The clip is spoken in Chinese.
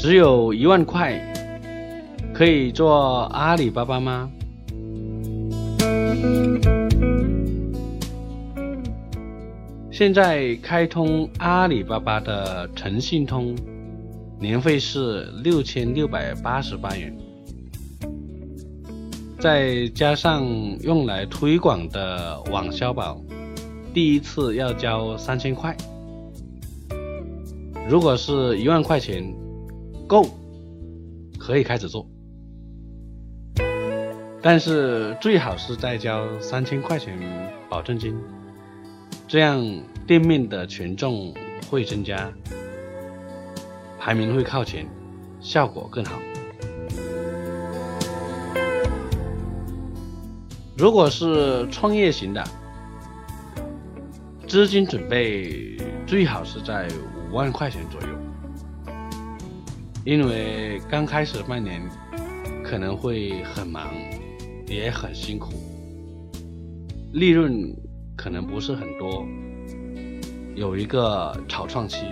只有一万块可以做阿里巴巴吗？现在开通阿里巴巴的诚信通，年费是六千六百八十八元，再加上用来推广的网销宝，第一次要交三千块。如果是一万块钱，够，可以开始做。但是最好是再交三千块钱保证金，这样店面的权重会增加，排名会靠前，效果更好。如果是创业型的，资金准备最好是在五万块钱左右，因为刚开始半年可能会很忙。也很辛苦，利润可能不是很多，有一个草创期。